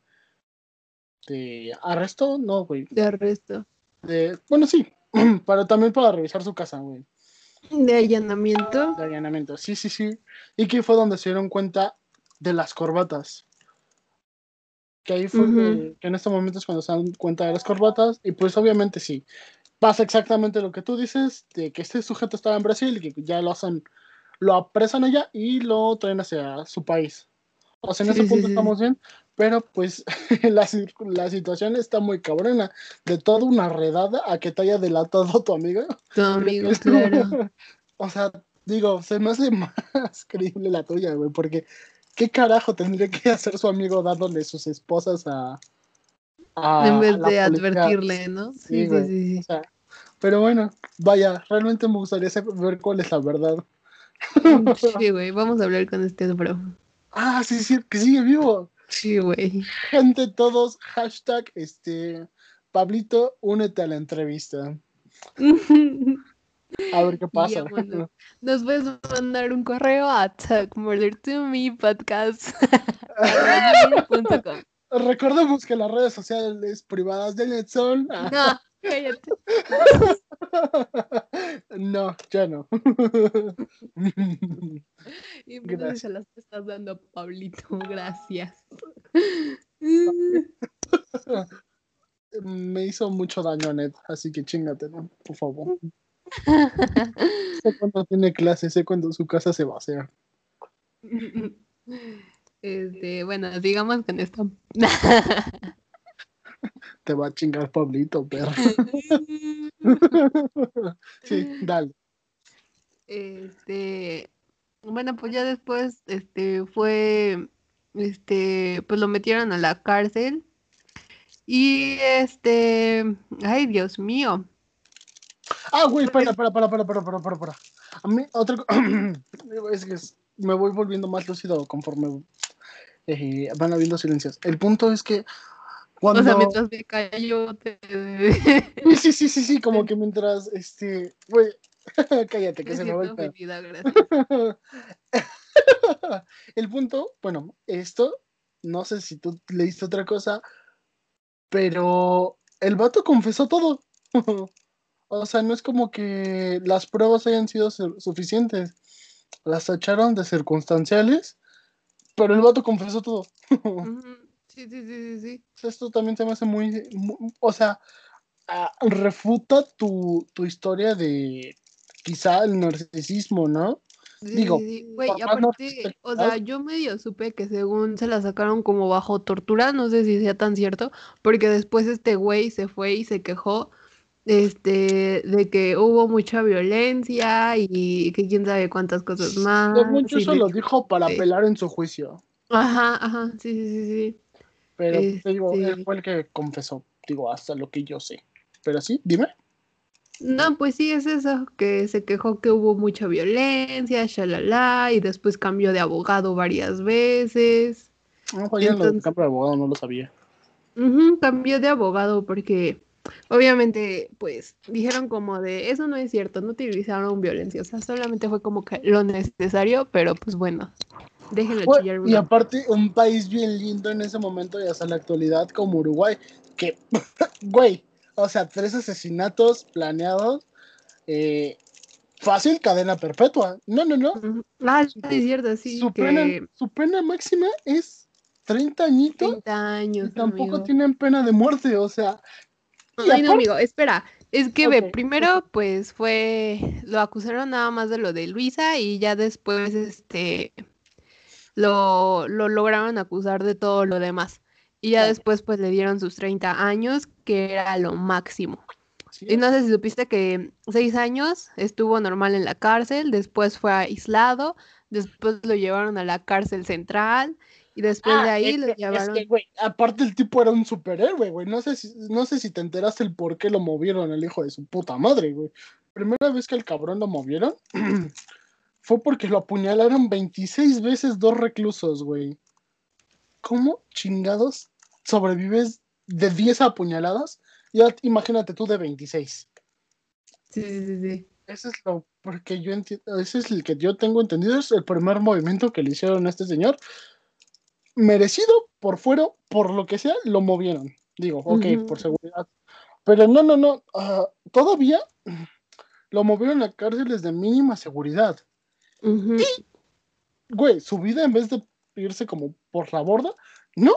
de arresto, no, güey. de arresto De, bueno, sí, pero también para revisar su casa, güey. de allanamiento De allanamiento, sí, sí, sí. Y que fue donde se dieron cuenta de las corbatas. Que ahí fue que, que en este momento es cuando se dan cuenta de las corbatas. Y pues obviamente sí. Pasa exactamente lo que tú dices, de que este sujeto estaba en Brasil y que ya lo hacen, lo apresan allá y lo traen hacia su país. O sea, en Sí, ese punto sí. estamos bien, pero pues la, la situación está muy cabrona. De toda una redada a que te haya delatado tu amiga. tu amigo claro O sea, digo, se me hace más creíble la tuya, güey, porque ¿qué carajo tendría que hacer su amigo dándole sus esposas a... a- en vez de advertirle no Sí, sí sí güey. sí, O sí. sea, pero bueno, vaya, realmente me gustaría saber cuál es la verdad. Sí, güey, vamos a hablar con este bro. Ah, sí, sí, que sigue vivo. Sí, güey. Gente, todos, hashtag, este, Pablito, únete a la entrevista. A ver qué pasa. Bueno, nos puedes mandar un correo a talkmurdertomepodcast.com. Recordemos que las redes sociales privadas de Net son. No, cállate. No, ya no. Y Gracias. se las estás dando a Pablito, gracias. Me hizo mucho daño, Net, así que chingate, ¿no? Por favor. Sé cuando tiene clase, sé cuando su casa se vacía. Este, bueno, digamos con esto. Te va a chingar Pablito, perro. sí, dale. Este, bueno, pues ya después, este, fue, este, pues lo metieron a la cárcel. Y este, ay, Dios mío. Ah, güey, pues espera, espera, espera, espera, espera, espera, espera. A mí, otra es que me voy volviendo más lúcido conforme eh, van habiendo silencios. El punto es que cuando... O sea, mientras me callo, te... Sí, sí, sí, sí, como que mientras, este, güey, cállate, que me se me va el gracias. El punto, bueno, esto, no sé si tú leíste otra cosa, pero el vato confesó todo. O sea, no es como que las pruebas hayan sido su- suficientes. Las tacharon de circunstanciales, pero el vato confesó todo. Sí, sí, sí, sí, sí. Esto también se me hace muy, mu- o sea, ah, refuta tu, tu historia de quizá el narcisismo, ¿no? Sí, Digo, sí, sí. Güey, aparte, o sea, yo medio supe que según se la sacaron como bajo tortura, no sé si sea tan cierto, porque después este güey se fue y se quejó, este, de que hubo mucha violencia y que quién sabe cuántas cosas más. Según yo eso lo dijo para apelar en su juicio, Ajá, ajá, sí, sí, sí, sí. Pero te digo, Este- él fue el que confesó, digo, hasta lo que yo sé. Pero sí, dime. No, pues sí, es eso, que se quejó que hubo mucha violencia, shalala, y después cambió de abogado varias veces. No, lo del Entonces- campo de abogado no lo sabía. Ujú, cambió de abogado porque obviamente pues dijeron como de eso no es cierto, no utilizaron violencia, o sea, solamente fue como que lo necesario, pero pues bueno, déjenlo chillar y aparte, un país bien lindo en ese momento y hasta la actualidad como Uruguay, que, güey, o sea, tres asesinatos planeados, eh, fácil cadena perpetua. No, no, no. Ah, es cierto, sí, su, que pena, su pena máxima es 30 añitos 30 años, y tampoco amigo. tienen pena de muerte, o sea, Ay, no, aparte- amigo, espera. Es que ve, primero pues fue, lo acusaron nada más de lo de Luisa y ya después este lo, lo lograron acusar de todo lo demás. Y ya Claro. después pues le dieron sus 30 años, que era lo máximo. sí, Y no sé si supiste que seis años estuvo normal en la cárcel, después fue aislado, después lo llevaron a la cárcel central y después de Ah, ahí es lo que- es llevaron... que, güey, aparte el tipo era un superhéroe, güey. No sé si, no sé si te enteraste el por qué lo movieron el hijo de su puta madre, güey. Primera vez que el cabrón lo movieron fue porque lo apuñalaron 26 veces dos reclusos, güey. ¿Cómo chingados sobrevives de 10 apuñaladas? Ya imagínate tú de 26. Sí, sí, sí. Ese es lo porque yo entiendo, ese es el que yo tengo entendido, es el primer movimiento que le hicieron a este señor. Merecido por fuera, por lo que sea, lo movieron. Digo, ok, por seguridad. Pero no, no, no. ah, todavía lo movieron a cárceles de mínima seguridad. Ujú. Güey, su vida en vez de irse como por la borda, no.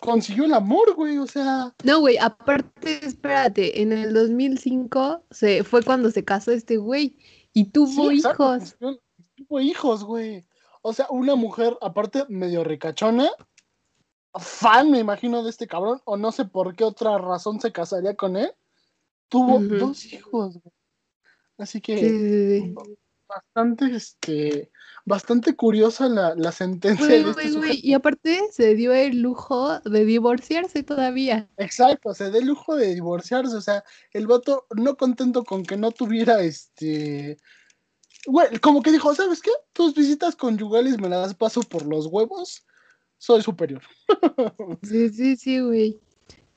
Consiguió el amor, güey, o sea. No, güey, aparte, espérate, en el 2005 se, fue cuando se casó este güey y tuvo sí, exacto, hijos. Tuvo hijos, güey. O sea, una mujer, aparte, medio ricachona, fan, me imagino, de este cabrón, o no sé por qué otra razón se casaría con él, tuvo dos hijos, güey. Así que Sí, sí, sí. Bastante, este, bastante curiosa la, la sentencia de este. Y aparte se dio el lujo de divorciarse todavía. Exacto, se da el lujo de divorciarse, o sea, el vato no contento con que no tuviera este... Güey, como que dijo, ¿sabes qué? Tus visitas conyugales me las paso por los huevos, soy superior. Sí, sí, sí, güey.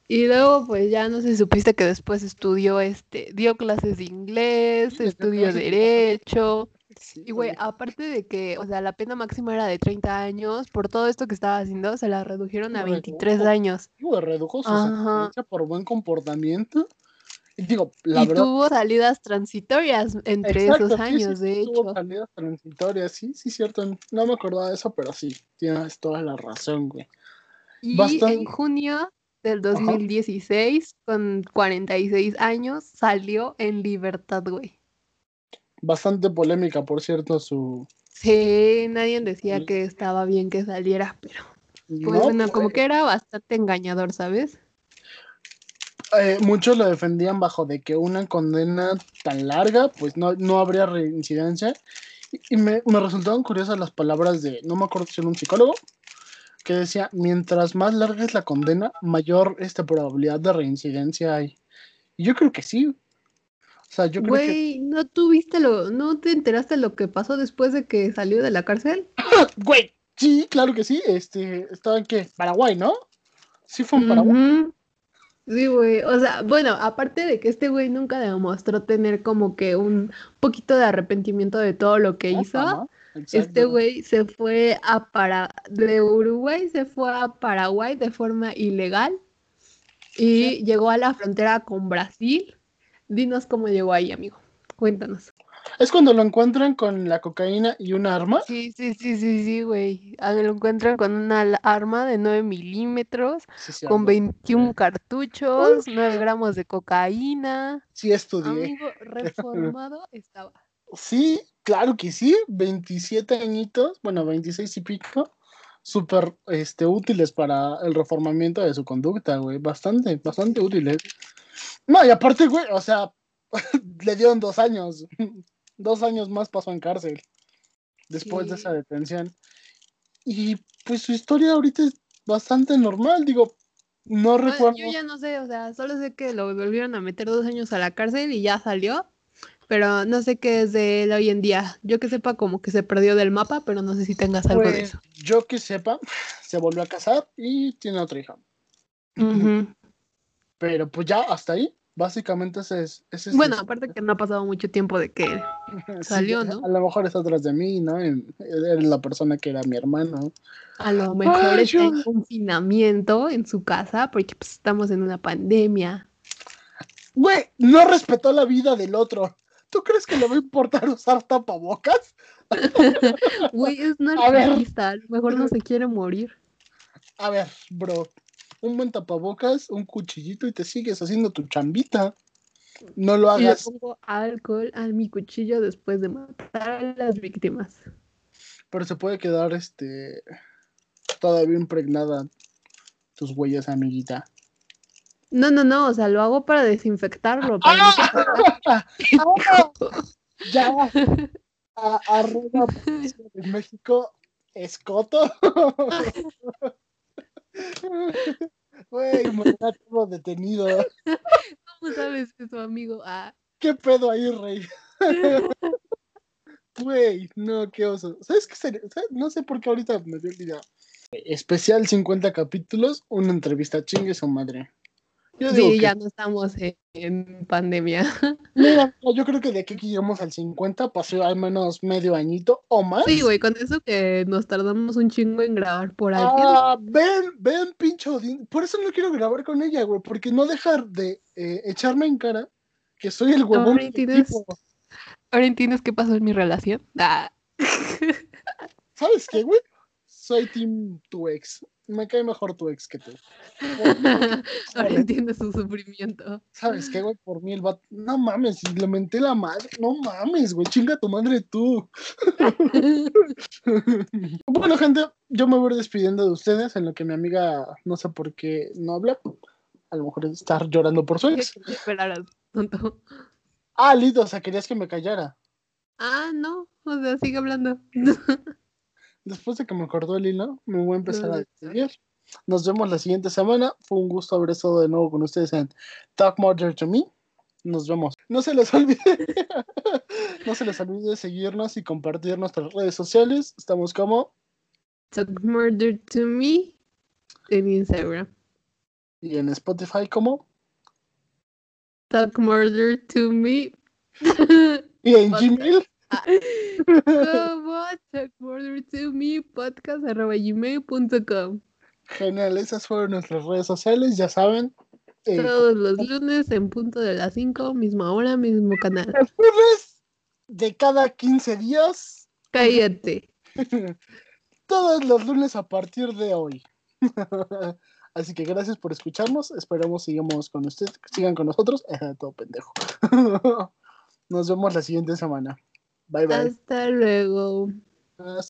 Y luego, pues ya no sé si supiste que después estudió, este, dio clases de inglés, Sí, estudió derecho. Sí, Y güey, aparte de que, o sea, la pena máxima era de 30 años, por todo esto que estaba haciendo, se la redujeron a Redujo. 23 años. Digo, redujo su sentencia por buen comportamiento. Y digo, la y verdad. tuvo salidas transitorias entre Exacto, esos años, sí, de tuvo hecho. salidas transitorias, sí, sí, cierto. No me acordaba de eso, pero sí, tienes toda la razón, güey. Y Bastante- en junio del 2016, con 46 años, salió en libertad, güey. Bastante polémica, por cierto, su. Sí, nadie decía que estaba bien que saliera, pero pues No, bueno, como güey, que era bastante engañador, ¿sabes? eh, muchos lo defendían bajo de que una condena tan larga, pues no, no habría reincidencia. Y, y me, me resultaron curiosas las palabras de, no me acuerdo si era un psicólogo, que decía, mientras más larga es la condena, mayor esta probabilidad de reincidencia hay. Y yo creo que sí. O sea, yo creo que... Güey, ¿no tuviste lo, no te enteraste lo que pasó después de que salió de la cárcel? Güey, sí, claro que sí. Este, estaba en qué? Paraguay, ¿no? Sí fue en Paraguay. Sí, güey. O sea, bueno, aparte de que este güey nunca demostró tener como que un poquito de arrepentimiento de todo lo que hizo. Exacto. güey se fue a para de Uruguay se fue a Paraguay de forma ilegal y llegó a la frontera con Brasil. Dinos cómo llegó ahí, amigo. Cuéntanos. Es cuando lo encuentran con la cocaína y un arma. Sí, sí, sí, sí, sí, güey. Lo encuentran con una arma de 9 milímetros, Sí, sí, con algo. 21 cartuchos, 9 gramos de cocaína. Sí estudié. Amigo, reformado estaba. Sí, claro que sí. 27 añitos, bueno, 26 y pico. Súper este, útiles para el reformamiento de su conducta, güey. Bastante, bastante útiles. No, y aparte, güey, o sea, le dieron dos años. Dos años más pasó en cárcel. Después de esa detención. Y pues su historia ahorita es bastante normal. Digo, no Bueno, recuerdo. yo ya no sé, o sea, solo sé que lo volvieron a meter dos años a la cárcel y ya salió, pero no sé qué es de él hoy en día. Yo que sepa como que se perdió del mapa, pero no sé si tengas algo de Pues, eso. yo que sepa, se volvió a casar y tiene otra hija. Pero pues ya hasta ahí, básicamente ese es. ese Bueno, aparte que no ha pasado mucho tiempo de que salió, ¿no? A lo mejor está atrás de mí, ¿no? Eres la persona que era mi hermano. a lo mejor Ay, está en confinamiento en su casa porque pues, estamos en una pandemia. Güey, no respetó la vida del otro. ¿Tú crees que le va a importar usar tapabocas? Güey, es ver. narcisista, a lo mejor no se quiere morir. A ver, bro, un buen tapabocas, un cuchillito y te sigues haciendo tu chambita. No lo hagas. pongo alcohol a mi cuchillo después de matar a las víctimas. Pero se puede quedar este todavía impregnada tus huellas, amiguita. No, no, no, o sea, lo hago para desinfectarlo. Para no que- ¡Ah! ya. A- arroba en México, escoto. Güey, me da todo detenido. ¿Cómo sabes eso, amigo? Ah, ¿Qué pedo ahí, rey? Güey, no, qué oso. ¿Sabes qué sería? ¿Sabes? No sé por qué ahorita me dio el. Especial 50 capítulos, una entrevista chingue su madre. Yo digo sí, que- ya no estamos en, en pandemia. Mira, yo creo que de aquí que llegamos al 50 pasó al menos medio añito o más. Sí, güey, con eso que nos tardamos un chingo en grabar por alguien. Ah, ven, ven, pinche Odín. Por eso no quiero grabar con ella, güey, porque no dejar de eh, echarme en cara que soy el huevón Ahora entiendes. Ahora entiendes qué pasó en mi relación. Ah, ¿Sabes qué, güey? Soy team tu ex. Me cae mejor tu ex que tú. Ahora entiendes su sufrimiento. ¿Sabes qué, güey? Por mí el vato. No mames, le menté la madre. No mames, güey. Chinga tu madre tú. bueno, gente, yo me voy despidiendo de ustedes en lo que mi amiga no sé por qué no habla. A lo mejor está llorando por su ex. Esperaras, tonto. Ah, listo, o sea, querías que me callara. Ah, no, o sea, sigue hablando. Después de que me cortó el hilo, me voy a empezar a despedir. Nos vemos la siguiente semana. Fue un gusto haber estado de nuevo con ustedes en Talk Murder to Me. Nos vemos. No se les olvide. no se les olvide seguirnos y compartir nuestras redes sociales. Estamos como Talk murder to me en Instagram. Y en Spotify como. Talk Murder to Me. Y en. Gmail. como Talk Murder to Me podcast arroba gmail.com. Genial, esas fueron nuestras redes sociales, ya saben. eh, Todos los lunes en punto de las 5, misma hora, mismo canal. los lunes de cada 15 días. Cállate. Todos los lunes a partir de hoy. Así que gracias por escucharnos. Esperamos sigamos con ustedes, sigan con nosotros. Todo pendejo. Nos vemos la siguiente semana. Bye bye. Hasta luego. Hasta